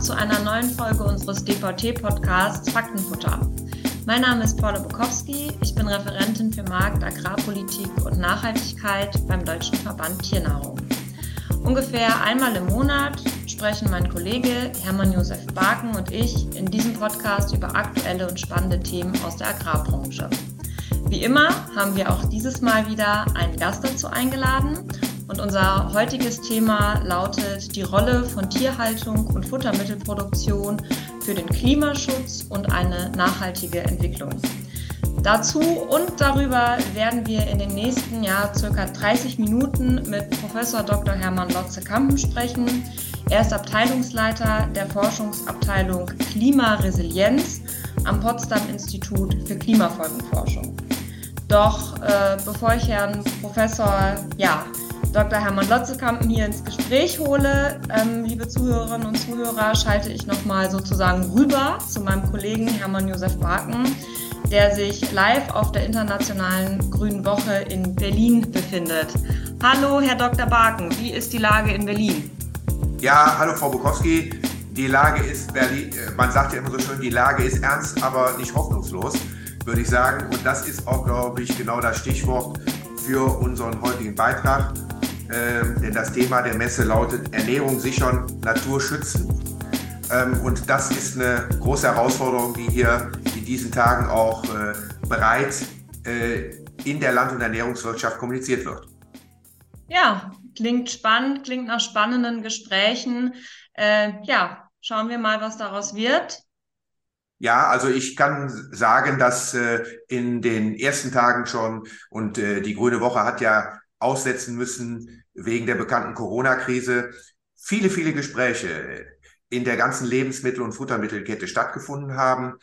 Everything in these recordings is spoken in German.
zu einer neuen Folge unseres DVT-Podcasts Faktenfutter. Mein Name ist Paula Bukowski, ich bin Referentin für Markt, Agrarpolitik und Nachhaltigkeit beim Deutschen Verband Tiernahrung. Ungefähr einmal im Monat sprechen mein Kollege Hermann Josef Barken und ich in diesem Podcast über aktuelle und spannende Themen aus der Agrarbranche. Wie immer haben wir auch dieses Mal wieder einen Gast dazu eingeladen und unser heutiges Thema lautet die Rolle von Tierhaltung und Futtermittelproduktion für den Klimaschutz und eine nachhaltige Entwicklung. Dazu und darüber werden wir in den nächsten Jahr circa 30 Minuten mit Professor Dr. Hermann Lotze-Kampen sprechen. Er ist Abteilungsleiter der Forschungsabteilung Klimaresilienz am Potsdam Institut für Klimafolgenforschung. Doch äh, bevor ich Herrn Professor ja, Dr. Hermann Lotzekampen hier ins Gespräch hole, ähm, liebe Zuhörerinnen und Zuhörer, schalte ich nochmal sozusagen rüber zu meinem Kollegen Hermann Josef Barken, der sich live auf der Internationalen Grünen Woche in Berlin befindet. Hallo, Herr Dr. Barken, wie ist die Lage in Berlin? Ja, hallo, Frau Bukowski. Die Lage ist, Berlin, äh, man sagt ja immer so schön, die Lage ist ernst, aber nicht hoffnungslos würde ich sagen. Und das ist auch, glaube ich, genau das Stichwort für unseren heutigen Beitrag. Ähm, denn das Thema der Messe lautet Ernährung sichern, Natur schützen. Ähm, und das ist eine große Herausforderung, die hier in diesen Tagen auch äh, breit äh, in der Land- und Ernährungswirtschaft kommuniziert wird. Ja, klingt spannend, klingt nach spannenden Gesprächen. Äh, ja, schauen wir mal, was daraus wird. Ja, also ich kann sagen, dass äh, in den ersten Tagen schon und äh, die Grüne Woche hat ja aussetzen müssen wegen der bekannten Corona-Krise viele, viele Gespräche in der ganzen Lebensmittel- und Futtermittelkette stattgefunden haben.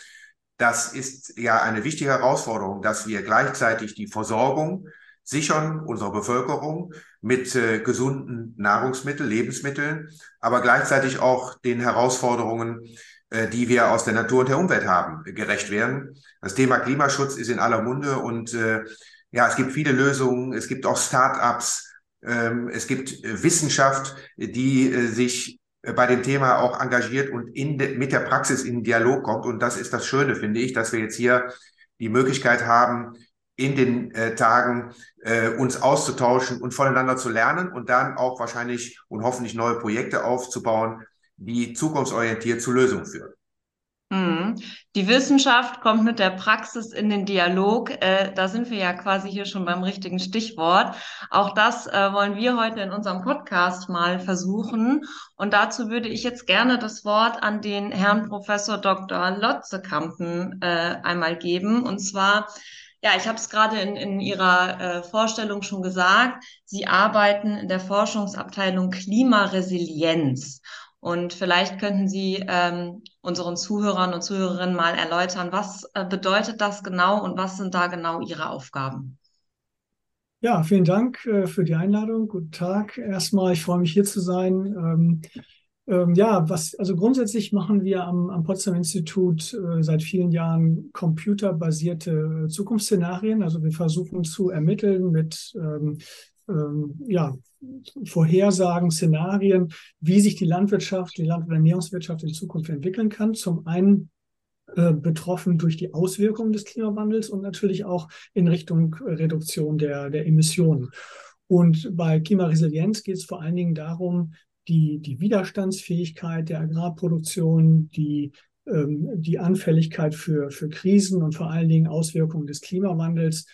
Das ist ja eine wichtige Herausforderung, dass wir gleichzeitig die Versorgung sichern unserer Bevölkerung mit äh, gesunden Nahrungsmitteln, Lebensmitteln, aber gleichzeitig auch den Herausforderungen äh, die wir aus der Natur und der Umwelt haben, gerecht werden. Das Thema Klimaschutz ist in aller Munde und äh, ja, es gibt viele Lösungen. Es gibt auch Start-ups. Ähm, es gibt äh, Wissenschaft, die äh, sich äh, bei dem Thema auch engagiert und in de, mit der Praxis in Dialog kommt. Und das ist das Schöne, finde ich, dass wir jetzt hier die Möglichkeit haben, in den äh, Tagen äh, uns auszutauschen und voneinander zu lernen und dann auch wahrscheinlich und hoffentlich neue Projekte aufzubauen, die zukunftsorientiert zu Lösungen führen. Mhm. Die Wissenschaft kommt mit der Praxis in den Dialog. Äh, da sind wir ja quasi hier schon beim richtigen Stichwort. Auch das äh, wollen wir heute in unserem Podcast mal versuchen. Und dazu würde ich jetzt gerne das Wort an den Herrn Professor Dr. Lotzekampen äh, einmal geben. Und zwar ja, ich habe es gerade in, in Ihrer äh, Vorstellung schon gesagt. Sie arbeiten in der Forschungsabteilung Klimaresilienz. Und vielleicht könnten Sie ähm, unseren Zuhörern und Zuhörerinnen mal erläutern, was äh, bedeutet das genau und was sind da genau Ihre Aufgaben? Ja, vielen Dank äh, für die Einladung. Guten Tag. Erstmal, ich freue mich hier zu sein. Ähm, ähm, ja, was, also grundsätzlich machen wir am, am Potsdam Institut äh, seit vielen Jahren computerbasierte Zukunftsszenarien. Also wir versuchen zu ermitteln mit ähm, ähm, ja, Vorhersagen, Szenarien, wie sich die Landwirtschaft, die Land- und Ernährungswirtschaft in Zukunft entwickeln kann. Zum einen äh, betroffen durch die Auswirkungen des Klimawandels und natürlich auch in Richtung Reduktion der, der Emissionen. Und bei Klimaresilienz geht es vor allen Dingen darum, die, die Widerstandsfähigkeit der Agrarproduktion, die, ähm, die Anfälligkeit für, für Krisen und vor allen Dingen Auswirkungen des Klimawandels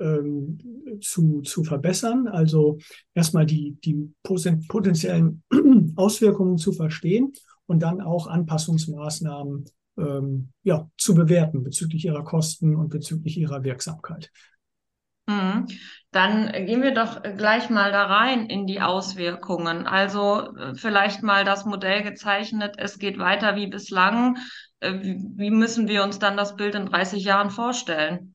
ähm, zu, zu verbessern. Also erstmal die, die potenziellen Auswirkungen zu verstehen und dann auch Anpassungsmaßnahmen ähm, ja, zu bewerten bezüglich ihrer Kosten und bezüglich ihrer Wirksamkeit. Mhm. Dann gehen wir doch gleich mal da rein in die Auswirkungen. Also äh, vielleicht mal das Modell gezeichnet, es geht weiter wie bislang. Äh, wie müssen wir uns dann das Bild in 30 Jahren vorstellen?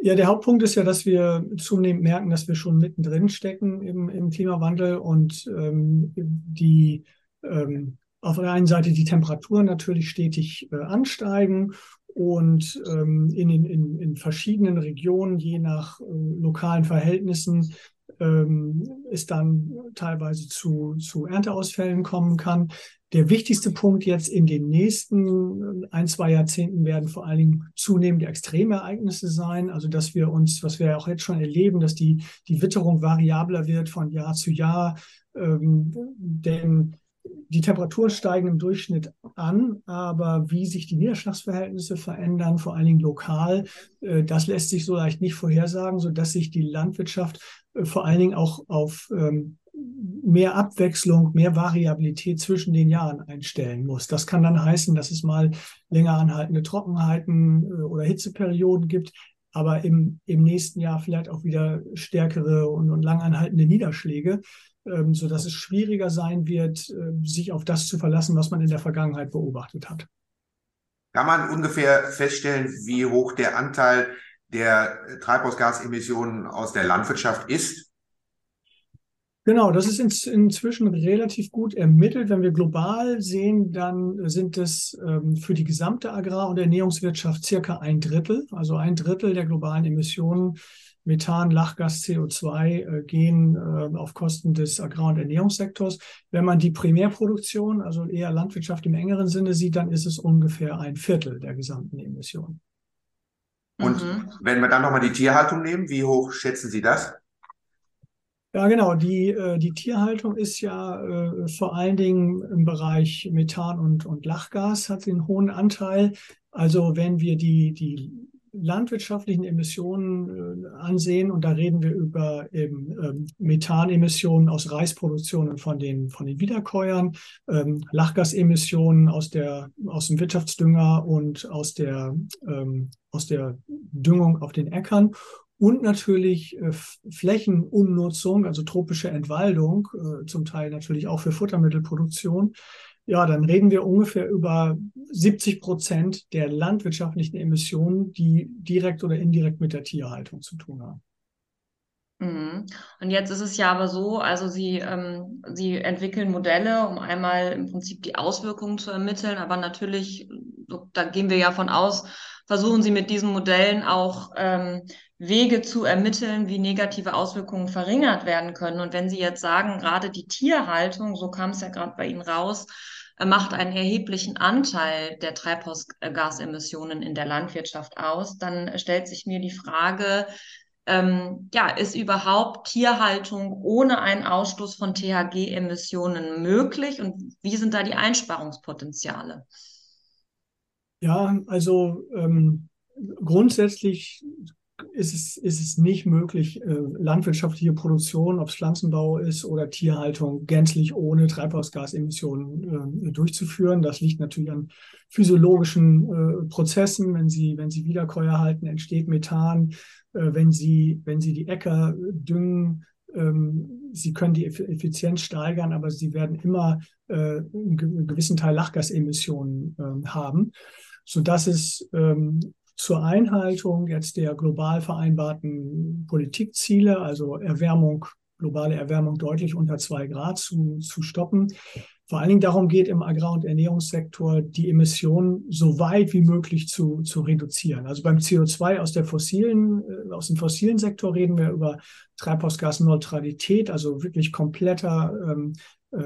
Ja, der Hauptpunkt ist ja, dass wir zunehmend merken, dass wir schon mittendrin stecken im, im Klimawandel und ähm, die ähm, auf der einen Seite die Temperaturen natürlich stetig äh, ansteigen und ähm, in, in, in verschiedenen Regionen, je nach äh, lokalen Verhältnissen, ähm, es dann teilweise zu, zu Ernteausfällen kommen kann. der wichtigste Punkt jetzt in den nächsten ein, zwei Jahrzehnten werden vor allen Dingen zunehmende Extremereignisse sein. Also, dass wir uns, was wir auch jetzt schon erleben, dass die, die Witterung variabler wird von Jahr zu Jahr. Ähm, denn die Temperaturen steigen im Durchschnitt an, aber wie sich die Niederschlagsverhältnisse verändern, vor allen Dingen lokal, äh, das lässt sich so leicht nicht vorhersagen, sodass sich die Landwirtschaft äh, vor allen Dingen auch auf ähm, mehr Abwechslung, mehr Variabilität zwischen den Jahren einstellen muss. Das kann dann heißen, dass es mal länger anhaltende Trockenheiten äh, oder Hitzeperioden gibt, aber im, im nächsten Jahr vielleicht auch wieder stärkere und, und langanhaltende Niederschläge, ähm, so dass es schwieriger sein wird, äh, sich auf das zu verlassen, was man in der Vergangenheit beobachtet hat. Kann man ungefähr feststellen, wie hoch der Anteil der Treibhausgasemissionen aus der Landwirtschaft ist? Genau, das ist in, inzwischen relativ gut ermittelt. Wenn wir global sehen, dann sind es ähm, für die gesamte Agrar- und Ernährungswirtschaft circa ein Drittel, also ein Drittel der globalen Emissionen Methan, Lachgas, CO2 äh, gehen äh, auf Kosten des Agrar- und Ernährungssektors. Wenn man die Primärproduktion, also eher Landwirtschaft im engeren Sinne sieht, dann ist es ungefähr ein Viertel der gesamten Emissionen. Und mhm. wenn wir dann nochmal die Tierhaltung nehmen, wie hoch schätzen Sie das? Ja, genau. Die, äh, die Tierhaltung ist ja äh, vor allen Dingen im Bereich Methan und, und Lachgas, hat einen hohen Anteil. Also wenn wir die, die landwirtschaftlichen Emissionen äh, ansehen, und da reden wir über eben, ähm, Methanemissionen aus Reisproduktionen von den, von den Wiederkäuern, ähm, Lachgasemissionen aus, der, aus dem Wirtschaftsdünger und aus der, ähm, aus der Düngung auf den Äckern und natürlich äh, Flächenumnutzung, also tropische Entwaldung, äh, zum Teil natürlich auch für Futtermittelproduktion. Ja, dann reden wir ungefähr über 70 Prozent der landwirtschaftlichen Emissionen, die direkt oder indirekt mit der Tierhaltung zu tun haben. Mhm. Und jetzt ist es ja aber so, also Sie, ähm, Sie entwickeln Modelle, um einmal im Prinzip die Auswirkungen zu ermitteln, aber natürlich, da gehen wir ja von aus, versuchen Sie mit diesen Modellen auch ähm, Wege zu ermitteln, wie negative Auswirkungen verringert werden können. Und wenn Sie jetzt sagen, gerade die Tierhaltung, so kam es ja gerade bei Ihnen raus, äh, macht einen erheblichen Anteil der Treibhausgasemissionen in der Landwirtschaft aus, dann stellt sich mir die Frage, ähm, ja, ist überhaupt Tierhaltung ohne einen Ausstoß von THG-Emissionen möglich und wie sind da die Einsparungspotenziale? Ja, also ähm, grundsätzlich ist es, ist es nicht möglich, äh, landwirtschaftliche Produktion, ob es Pflanzenbau ist oder Tierhaltung, gänzlich ohne Treibhausgasemissionen äh, durchzuführen. Das liegt natürlich an physiologischen äh, Prozessen. Wenn Sie, wenn Sie Wiederkäuer halten, entsteht Methan. Wenn Sie, wenn Sie die Äcker düngen, ähm, Sie können die Effizienz steigern, aber Sie werden immer einen gewissen Teil Lachgasemissionen ähm, haben sodass es ähm, zur Einhaltung jetzt der global vereinbarten Politikziele, also Erwärmung, globale Erwärmung deutlich unter zwei Grad zu, zu stoppen. Vor allen Dingen darum geht im Agrar- und Ernährungssektor, die Emissionen so weit wie möglich zu, zu reduzieren. Also beim CO2 aus der fossilen, äh, aus dem fossilen Sektor reden wir über Treibhausgasneutralität, also wirklich kompletter ähm, äh,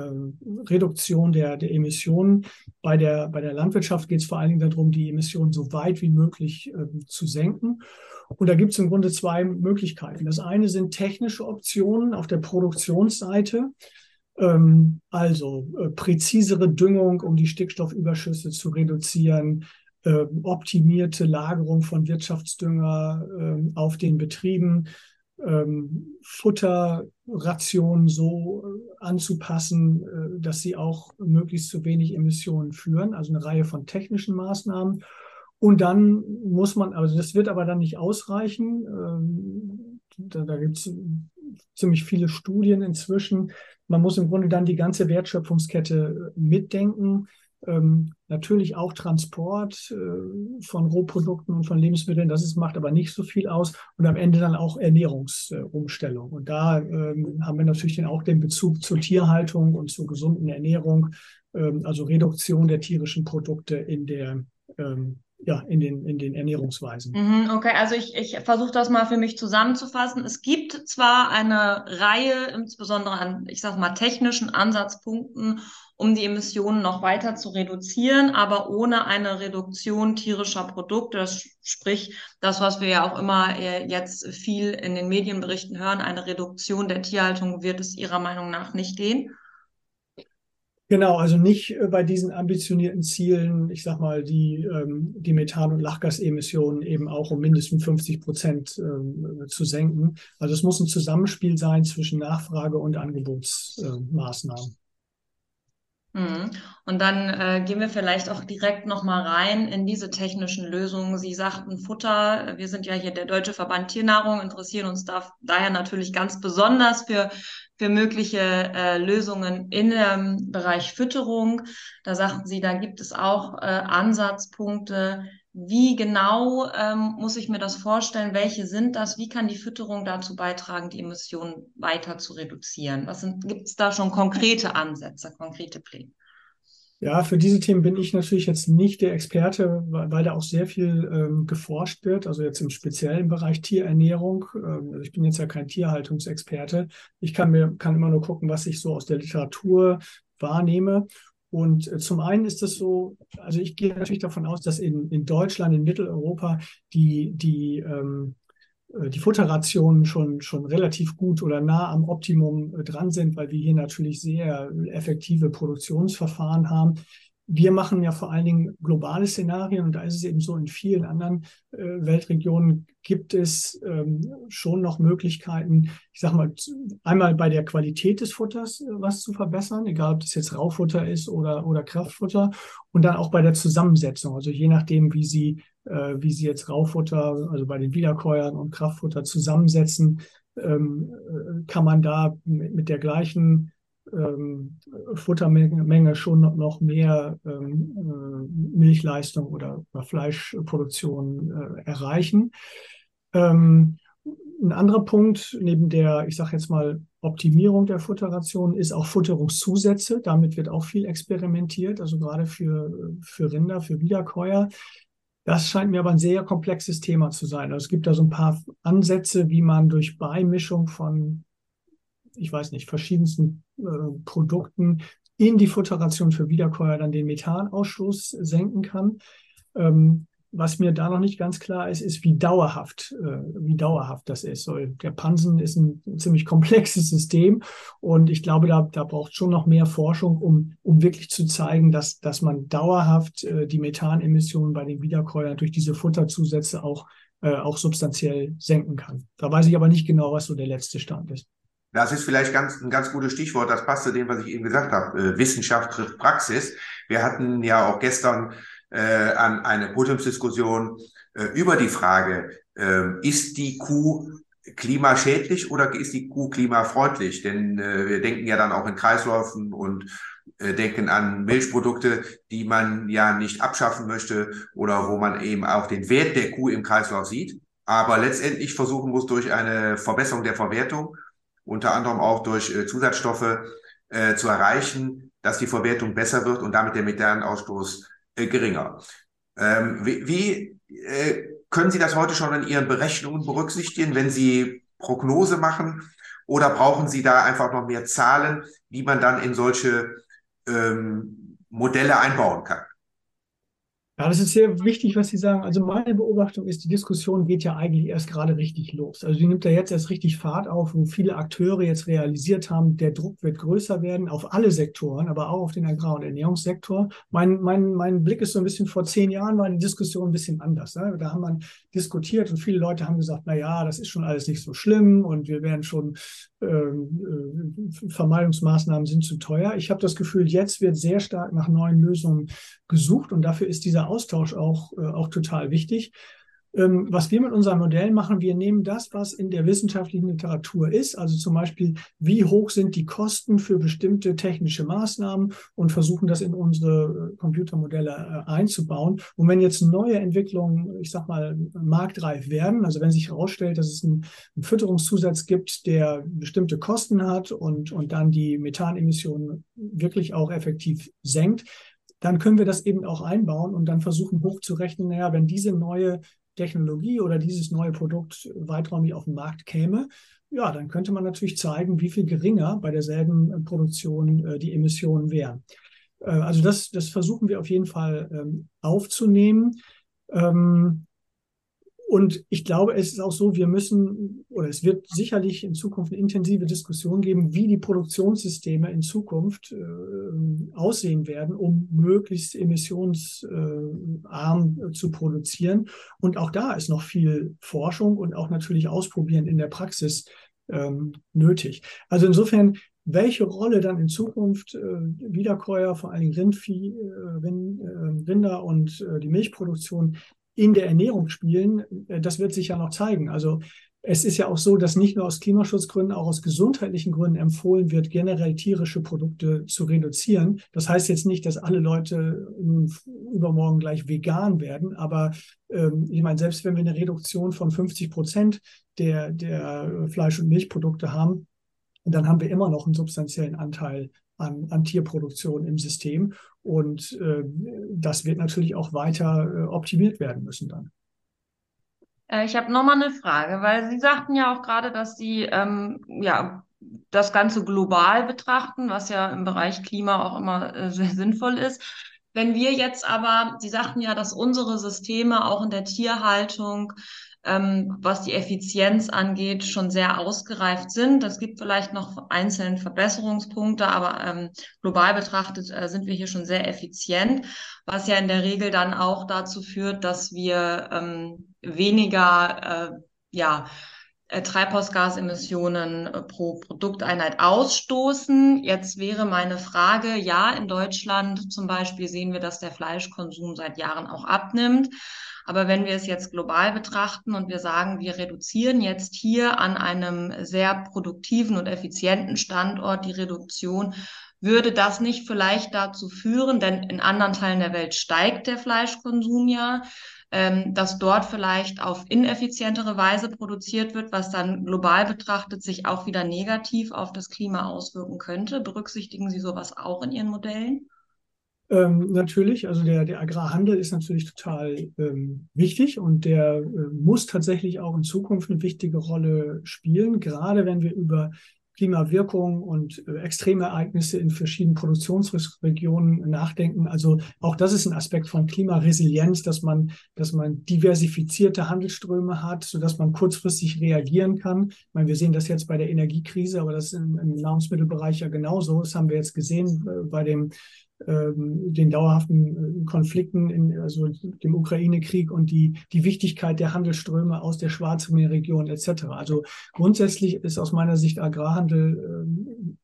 Reduktion der, der Emissionen. Bei der, bei der Landwirtschaft geht es vor allen Dingen darum, die Emissionen so weit wie möglich äh, zu senken. Und da gibt es im Grunde zwei Möglichkeiten. Das eine sind technische Optionen auf der Produktionsseite. Ähm, also äh, präzisere Düngung, um die Stickstoffüberschüsse zu reduzieren, äh, optimierte Lagerung von Wirtschaftsdünger äh, auf den Betrieben, ähm, Futterrationen so äh, anzupassen, äh, dass sie auch möglichst zu wenig Emissionen führen. Also eine Reihe von technischen Maßnahmen. Und dann muss man, also das wird aber dann nicht ausreichen. Ähm, da, da gibt es ziemlich viele Studien inzwischen. Man muss im Grunde dann die ganze Wertschöpfungskette äh, mitdenken. Ähm, natürlich auch Transport äh, von Rohprodukten und von Lebensmitteln, das ist, macht aber nicht so viel aus. Und am Ende dann auch Ernährungsumstellung. Äh, und da ähm, haben wir natürlich dann auch den Bezug zur Tierhaltung und zur gesunden Ernährung, ähm, also Reduktion der tierischen Produkte in der ähm, ja, in den, in den Ernährungsweisen. Mhm, okay, also ich, ich versuche das mal für mich zusammenzufassen. Es gibt zwar eine Reihe, insbesondere an, ich sag mal, technischen Ansatzpunkten, um die Emissionen noch weiter zu reduzieren, aber ohne eine Reduktion tierischer Produkte. Das sprich, das, was wir ja auch immer äh, jetzt viel in den Medienberichten hören, eine Reduktion der Tierhaltung wird es Ihrer Meinung nach nicht gehen. Genau, also nicht äh, bei diesen ambitionierten Zielen, ich sag mal, die, ähm, die Methan- und Lachgasemissionen eben auch um mindestens 50 Prozent ähm, zu senken. Also es muss ein Zusammenspiel sein zwischen Nachfrage und Angebotsmaßnahmen. Mhm. Und dann äh, gehen wir vielleicht auch direkt nochmal rein in diese technischen Lösungen. Sie sagten Futter. Wir sind ja hier der Deutsche Verband Tiernahrung, interessieren uns da, daher natürlich ganz besonders für, für mögliche äh, Lösungen in dem Bereich Fütterung. Da sagten Sie, da gibt es auch äh, Ansatzpunkte. Wie genau ähm, muss ich mir das vorstellen? Welche sind das? Wie kann die Fütterung dazu beitragen, die Emissionen weiter zu reduzieren? Was gibt es da schon konkrete Ansätze, konkrete Pläne? Ja, für diese Themen bin ich natürlich jetzt nicht der Experte, weil, weil da auch sehr viel ähm, geforscht wird, also jetzt im speziellen Bereich Tierernährung. Ähm, also ich bin jetzt ja kein Tierhaltungsexperte. Ich kann mir kann immer nur gucken, was ich so aus der Literatur wahrnehme. Und äh, zum einen ist es so, also ich gehe natürlich davon aus, dass in, in Deutschland, in Mitteleuropa die, die, ähm, äh, die Futterrationen schon, schon relativ gut oder nah am Optimum äh, dran sind, weil wir hier natürlich sehr effektive Produktionsverfahren haben. Wir machen ja vor allen Dingen globale Szenarien und da ist es eben so, in vielen anderen äh, Weltregionen gibt es ähm, schon noch Möglichkeiten, ich sage mal, einmal bei der Qualität des Futters äh, was zu verbessern, egal ob das jetzt Raufutter ist oder, oder Kraftfutter und dann auch bei der Zusammensetzung, also je nachdem, wie Sie, äh, wie Sie jetzt Raufutter, also bei den Wiederkäuern und Kraftfutter zusammensetzen, ähm, äh, kann man da mit, mit der gleichen ähm, Futtermenge schon noch mehr ähm, äh, Milchleistung oder, oder Fleischproduktion äh, erreichen. Ähm, ein anderer Punkt neben der, ich sage jetzt mal, Optimierung der Futterration ist auch Futterungszusätze. Damit wird auch viel experimentiert, also gerade für, für Rinder, für Wiederkäuer. Das scheint mir aber ein sehr komplexes Thema zu sein. Also es gibt da so ein paar Ansätze, wie man durch Beimischung von ich weiß nicht, verschiedensten äh, Produkten in die Futterration für Wiederkäuer dann den Methanausstoß senken kann. Ähm, was mir da noch nicht ganz klar ist, ist, wie dauerhaft, äh, wie dauerhaft das ist. So, der Pansen ist ein ziemlich komplexes System und ich glaube, da, da braucht schon noch mehr Forschung, um, um wirklich zu zeigen, dass, dass man dauerhaft äh, die Methanemissionen bei den Wiederkäuern durch diese Futterzusätze auch, äh, auch substanziell senken kann. Da weiß ich aber nicht genau, was so der letzte Stand ist. Das ist vielleicht ganz, ein ganz gutes Stichwort. Das passt zu dem, was ich eben gesagt habe. Äh, Wissenschaft trifft Praxis. Wir hatten ja auch gestern äh, an eine Podiumsdiskussion äh, über die Frage, äh, ist die Kuh klimaschädlich oder ist die Kuh klimafreundlich? Denn äh, wir denken ja dann auch in Kreisläufen und äh, denken an Milchprodukte, die man ja nicht abschaffen möchte oder wo man eben auch den Wert der Kuh im Kreislauf sieht. Aber letztendlich versuchen muss durch eine Verbesserung der Verwertung unter anderem auch durch äh, Zusatzstoffe äh, zu erreichen, dass die Verwertung besser wird und damit der Methanausstoß äh, geringer. Ähm, wie wie äh, können Sie das heute schon in Ihren Berechnungen berücksichtigen, wenn Sie Prognose machen? Oder brauchen Sie da einfach noch mehr Zahlen, die man dann in solche ähm, Modelle einbauen kann? Ja, das ist sehr wichtig, was Sie sagen. Also meine Beobachtung ist, die Diskussion geht ja eigentlich erst gerade richtig los. Also die nimmt ja jetzt erst richtig Fahrt auf, wo viele Akteure jetzt realisiert haben, der Druck wird größer werden auf alle Sektoren, aber auch auf den Agrar- und Ernährungssektor. Mein, mein, mein Blick ist so ein bisschen vor zehn Jahren war die Diskussion ein bisschen anders. Ne? Da haben man diskutiert und viele Leute haben gesagt, na ja, das ist schon alles nicht so schlimm und wir werden schon ähm, äh, Vermeidungsmaßnahmen sind zu teuer. Ich habe das Gefühl, jetzt wird sehr stark nach neuen Lösungen gesucht und dafür ist dieser Austausch auch, äh, auch total wichtig. Ähm, was wir mit unseren Modellen machen, wir nehmen das, was in der wissenschaftlichen Literatur ist, also zum Beispiel, wie hoch sind die Kosten für bestimmte technische Maßnahmen und versuchen das in unsere äh, Computermodelle äh, einzubauen. Und wenn jetzt neue Entwicklungen, ich sag mal, marktreif werden, also wenn sich herausstellt, dass es einen, einen Fütterungszusatz gibt, der bestimmte Kosten hat und, und dann die Methanemissionen wirklich auch effektiv senkt, dann können wir das eben auch einbauen und dann versuchen hochzurechnen, naja, wenn diese neue Technologie oder dieses neue Produkt weiträumig auf den Markt käme, ja, dann könnte man natürlich zeigen, wie viel geringer bei derselben Produktion äh, die Emissionen wären. Äh, also das, das versuchen wir auf jeden Fall ähm, aufzunehmen. Ähm, und ich glaube, es ist auch so, wir müssen, oder es wird sicherlich in Zukunft eine intensive Diskussion geben, wie die Produktionssysteme in Zukunft äh, aussehen werden, um möglichst emissionsarm äh, zu produzieren. Und auch da ist noch viel Forschung und auch natürlich Ausprobieren in der Praxis ähm, nötig. Also insofern welche Rolle dann in Zukunft äh, Wiederkäuer, vor allem Rindvieh, äh, äh, Rinder und äh, die Milchproduktion in der Ernährung spielen, äh, das wird sich ja noch zeigen. Also es ist ja auch so, dass nicht nur aus Klimaschutzgründen, auch aus gesundheitlichen Gründen empfohlen wird, generell tierische Produkte zu reduzieren. Das heißt jetzt nicht, dass alle Leute nun übermorgen gleich vegan werden, aber ähm, ich meine, selbst wenn wir eine Reduktion von 50 Prozent der, der Fleisch- und Milchprodukte haben, dann haben wir immer noch einen substanziellen Anteil an, an Tierproduktion im System. Und äh, das wird natürlich auch weiter äh, optimiert werden müssen dann. Äh, ich habe nochmal eine Frage, weil Sie sagten ja auch gerade, dass Sie ähm, ja, das Ganze global betrachten, was ja im Bereich Klima auch immer äh, sehr sinnvoll ist. Wenn wir jetzt aber, Sie sagten ja, dass unsere Systeme auch in der Tierhaltung ähm, was die Effizienz angeht, schon sehr ausgereift sind. Es gibt vielleicht noch einzelne Verbesserungspunkte, aber ähm, global betrachtet äh, sind wir hier schon sehr effizient, was ja in der Regel dann auch dazu führt, dass wir ähm, weniger, äh, ja, Treibhausgasemissionen äh, pro Produkteinheit ausstoßen. Jetzt wäre meine Frage, ja, in Deutschland zum Beispiel sehen wir, dass der Fleischkonsum seit Jahren auch abnimmt. Aber wenn wir es jetzt global betrachten und wir sagen, wir reduzieren jetzt hier an einem sehr produktiven und effizienten Standort die Reduktion, würde das nicht vielleicht dazu führen, denn in anderen Teilen der Welt steigt der Fleischkonsum ja, ähm, dass dort vielleicht auf ineffizientere Weise produziert wird, was dann global betrachtet sich auch wieder negativ auf das Klima auswirken könnte. Berücksichtigen Sie sowas auch in Ihren Modellen? Ähm, natürlich, also der, der Agrarhandel ist natürlich total ähm, wichtig und der äh, muss tatsächlich auch in Zukunft eine wichtige Rolle spielen, gerade wenn wir über Klimawirkung und äh, Extremereignisse in verschiedenen Produktionsregionen nachdenken. Also auch das ist ein Aspekt von Klimaresilienz, dass man, dass man diversifizierte Handelsströme hat, sodass man kurzfristig reagieren kann. Ich meine, wir sehen das jetzt bei der Energiekrise, aber das ist im, im Nahrungsmittelbereich ja genauso. Das haben wir jetzt gesehen äh, bei dem den dauerhaften äh, Konflikten, in, also dem Ukraine-Krieg und die, die Wichtigkeit der Handelsströme aus der Schwarzmeerregion etc. Also grundsätzlich ist aus meiner Sicht Agrarhandel äh,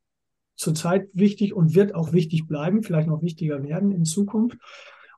zurzeit wichtig und wird auch wichtig bleiben, vielleicht noch wichtiger werden in Zukunft.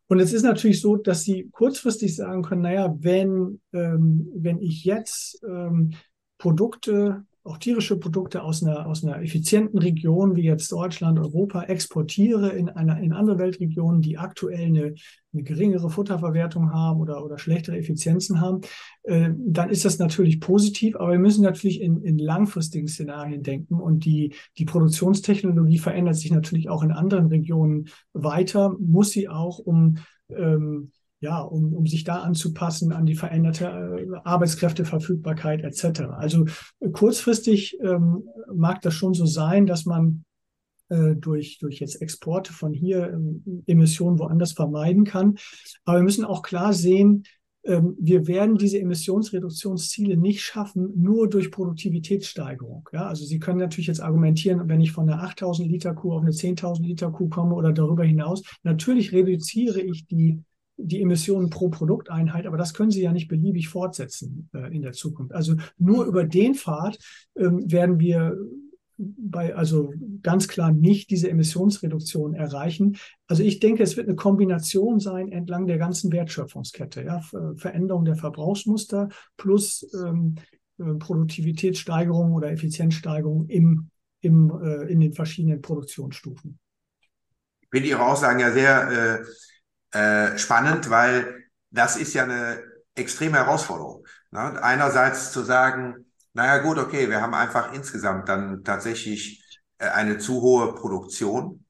Und es ist natürlich so, dass Sie kurzfristig sagen können, naja, wenn, ähm, wenn ich jetzt ähm, Produkte auch tierische Produkte aus einer, aus einer effizienten Region wie jetzt Deutschland, Europa exportiere in, einer, in andere Weltregionen, die aktuell eine, eine geringere Futterverwertung haben oder, oder schlechtere Effizienzen haben, äh, dann ist das natürlich positiv, aber wir müssen natürlich in, in langfristigen Szenarien denken und die, die Produktionstechnologie verändert sich natürlich auch in anderen Regionen weiter, muss sie auch, um ähm, ja, um, um sich da anzupassen an die veränderte äh, Arbeitskräfteverfügbarkeit etc. Also äh, kurzfristig ähm, mag das schon so sein, dass man äh, durch, durch jetzt Exporte von hier ähm, Emissionen woanders vermeiden kann. Aber wir müssen auch klar sehen, ähm, wir werden diese Emissionsreduktionsziele nicht schaffen, nur durch Produktivitätssteigerung. Ja, also Sie können natürlich jetzt argumentieren, wenn ich von einer 8000 Liter Kuh auf eine 10.000 Liter Kuh komme oder darüber hinaus, natürlich reduziere ich die die Emissionen pro Produkteinheit, aber das können Sie ja nicht beliebig fortsetzen äh, in der Zukunft. Also nur über den Pfad ähm, werden wir bei, also ganz klar nicht diese Emissionsreduktion erreichen. Also ich denke, es wird eine Kombination sein entlang der ganzen Wertschöpfungskette, ja, Veränderung der Verbrauchsmuster plus ähm, äh, Produktivitätssteigerung oder Effizienzsteigerung im, im, äh, in den verschiedenen Produktionsstufen. Ich finde Ihre Aussagen ja sehr äh äh, spannend, weil das ist ja eine extreme Herausforderung. Ne? Einerseits zu sagen, naja gut, okay, wir haben einfach insgesamt dann tatsächlich äh, eine zu hohe Produktion,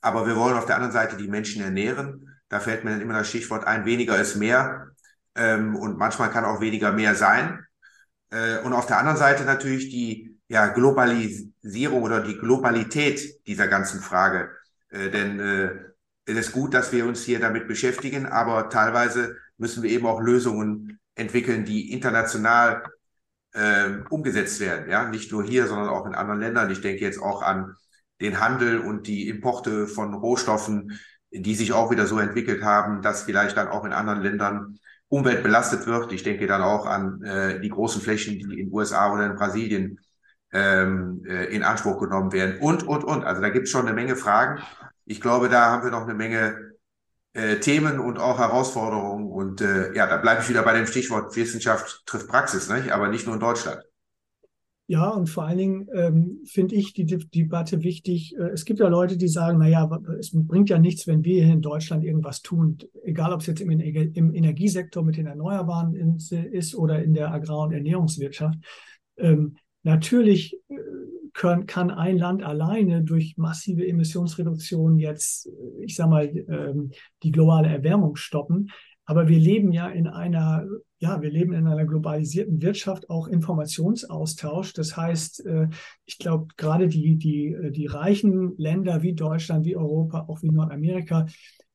aber wir wollen auf der anderen Seite die Menschen ernähren. Da fällt mir dann immer das Stichwort ein, weniger ist mehr. ähm, und manchmal kann auch weniger mehr sein. Äh, und auf der anderen Seite natürlich die ja, Globalisierung oder die Globalität dieser ganzen Frage. Äh, denn äh, es ist gut, dass wir uns hier damit beschäftigen, aber teilweise müssen wir eben auch Lösungen entwickeln, die international äh, umgesetzt werden. Ja, nicht nur hier, sondern auch in anderen Ländern. Ich denke jetzt auch an den Handel und die Importe von Rohstoffen, die sich auch wieder so entwickelt haben, dass vielleicht dann auch in anderen Ländern Umwelt belastet wird. Ich denke dann auch an äh, die großen Flächen, die in den USA oder in Brasilien ähm, äh, in Anspruch genommen werden und, und, und. Also da gibt es schon eine Menge Fragen. Ich glaube, da haben wir noch eine Menge äh, Themen und auch Herausforderungen. Und äh, ja, da bleibe ich wieder bei dem Stichwort Wissenschaft trifft Praxis, nicht? aber nicht nur in Deutschland. Ja, und vor allen Dingen ähm, finde ich die, die Debatte wichtig. Äh, es gibt ja Leute, die sagen, na ja, es bringt ja nichts, wenn wir hier in Deutschland irgendwas tun, egal ob es jetzt im, im Energiesektor mit den Erneuerbaren ist oder in der Agrar- und Ernährungswirtschaft. Ähm, natürlich äh, können, kann ein Land alleine durch massive Emissionsreduktion jetzt, ich sag mal, ähm, die globale Erwärmung stoppen. Aber wir leben ja in einer, ja, wir leben in einer globalisierten Wirtschaft, auch Informationsaustausch. Das heißt, äh, ich glaube, gerade die, die, äh, die reichen Länder wie Deutschland, wie Europa, auch wie Nordamerika,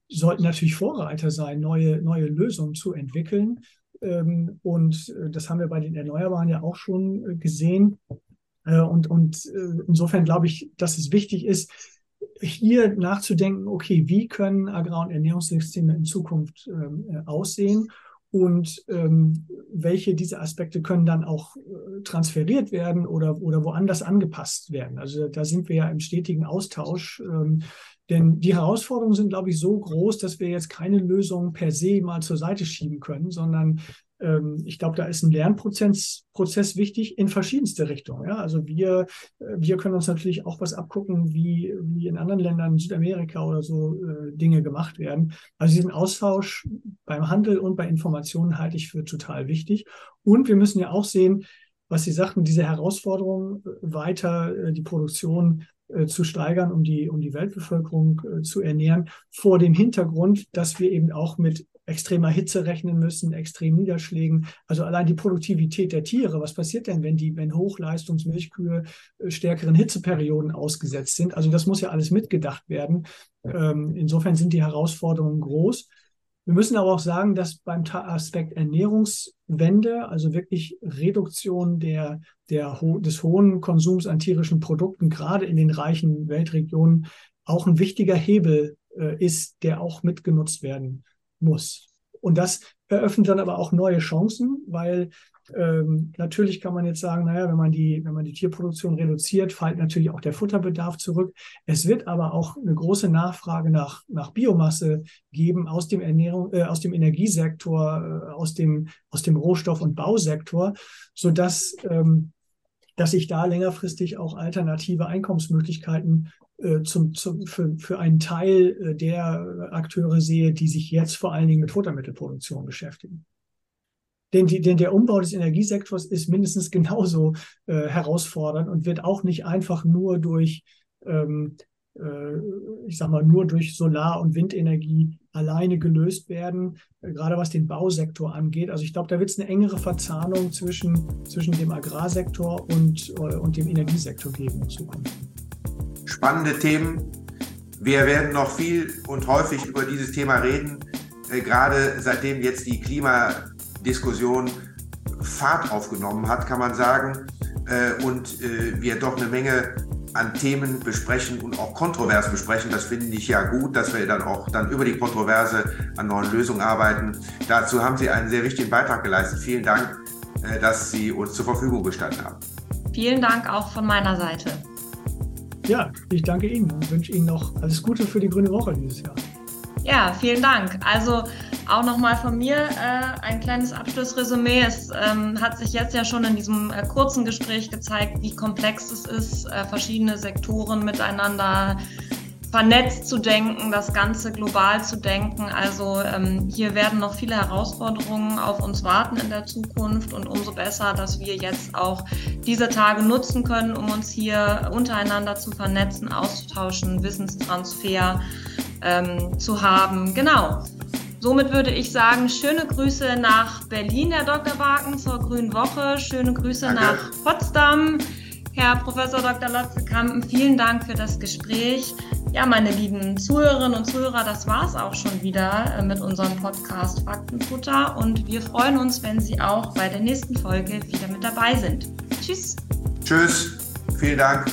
sollten natürlich Vorreiter sein, neue, neue Lösungen zu entwickeln. Ähm, und äh, das haben wir bei den Erneuerbaren ja auch schon gesehen. Und, und insofern glaube ich, dass es wichtig ist, hier nachzudenken, okay, wie können Agrar- und Ernährungssysteme in Zukunft ähm, äh, aussehen und ähm, welche dieser Aspekte können dann auch äh, transferiert werden oder, oder woanders angepasst werden. Also da sind wir ja im stetigen Austausch. Ähm, denn die Herausforderungen sind, glaube ich, so groß, dass wir jetzt keine Lösung per se mal zur Seite schieben können, sondern ich glaube, da ist ein Lernprozess Prozess wichtig in verschiedenste Richtungen. Ja? Also wir, äh, wir können uns natürlich auch was abgucken, wie, wie in anderen Ländern, Südamerika oder so, äh, Dinge gemacht werden. Also diesen Austausch beim Handel und bei Informationen halte ich für total wichtig. Und wir müssen ja auch sehen, was Sie sagten, diese Herausforderung, äh, weiter äh, die Produktion zu steigern, um die, um die Weltbevölkerung zu ernähren, vor dem Hintergrund, dass wir eben auch mit extremer Hitze rechnen müssen, extremen Niederschlägen. Also allein die Produktivität der Tiere. Was passiert denn, wenn die, wenn Hochleistungsmilchkühe äh, stärkeren Hitzeperioden ausgesetzt sind? Also das muss ja alles mitgedacht werden. Ähm, insofern sind die Herausforderungen groß. Wir müssen aber auch sagen, dass beim Aspekt Ernährungswende, also wirklich Reduktion der, der, des hohen Konsums an tierischen Produkten, gerade in den reichen Weltregionen, auch ein wichtiger Hebel äh, ist, der auch mitgenutzt werden muss. Und das eröffnet dann aber auch neue Chancen, weil ähm, natürlich kann man jetzt sagen, naja, wenn man die, wenn man die Tierproduktion reduziert, fällt natürlich auch der Futterbedarf zurück. Es wird aber auch eine große Nachfrage nach, nach Biomasse geben aus dem Ernährung, äh, aus dem Energiesektor, äh, aus dem, aus dem Rohstoff- und Bausektor, sodass ähm, dass ich da längerfristig auch alternative Einkommensmöglichkeiten äh, zum, zum, für, für einen Teil äh, der Akteure sehe, die sich jetzt vor allen Dingen mit Futtermittelproduktion beschäftigen. Denn, die, denn der Umbau des Energiesektors ist mindestens genauso äh, herausfordernd und wird auch nicht einfach nur durch, ähm, äh, ich sag mal, nur durch Solar- und Windenergie alleine gelöst werden, äh, gerade was den Bausektor angeht. Also ich glaube, da wird es eine engere Verzahnung zwischen, zwischen dem Agrarsektor und, äh, und dem Energiesektor geben in Zukunft spannende Themen. Wir werden noch viel und häufig über dieses Thema reden, äh, gerade seitdem jetzt die Klimadiskussion Fahrt aufgenommen hat, kann man sagen, äh, und äh, wir doch eine Menge an Themen besprechen und auch kontrovers besprechen. Das finde ich ja gut, dass wir dann auch dann über die Kontroverse an neuen Lösungen arbeiten. Dazu haben Sie einen sehr wichtigen Beitrag geleistet. Vielen Dank, äh, dass Sie uns zur Verfügung gestanden haben. Vielen Dank auch von meiner Seite. Ja, ich danke Ihnen und wünsche Ihnen noch alles Gute für die Grüne Woche dieses Jahr. Ja, vielen Dank. Also auch nochmal von mir äh, ein kleines Abschlussresümee. Es ähm, hat sich jetzt ja schon in diesem äh, kurzen Gespräch gezeigt, wie komplex es ist, äh, verschiedene Sektoren miteinander vernetzt zu denken, das Ganze global zu denken. Also ähm, hier werden noch viele Herausforderungen auf uns warten in der Zukunft und umso besser, dass wir jetzt auch diese Tage nutzen können, um uns hier untereinander zu vernetzen, auszutauschen, Wissenstransfer ähm, zu haben. Genau. Somit würde ich sagen, schöne Grüße nach Berlin, Herr Dr. Barken, zur Grünen Woche. Schöne Grüße Danke. nach Potsdam. Herr Professor Dr. Latze-Kampen, vielen Dank für das Gespräch. Ja, meine lieben Zuhörerinnen und Zuhörer, das war es auch schon wieder äh, mit unserem Podcast Faktenfutter und wir freuen uns, wenn Sie auch bei der nächsten Folge wieder mit dabei sind. Tschüss. Tschüss. Vielen Dank.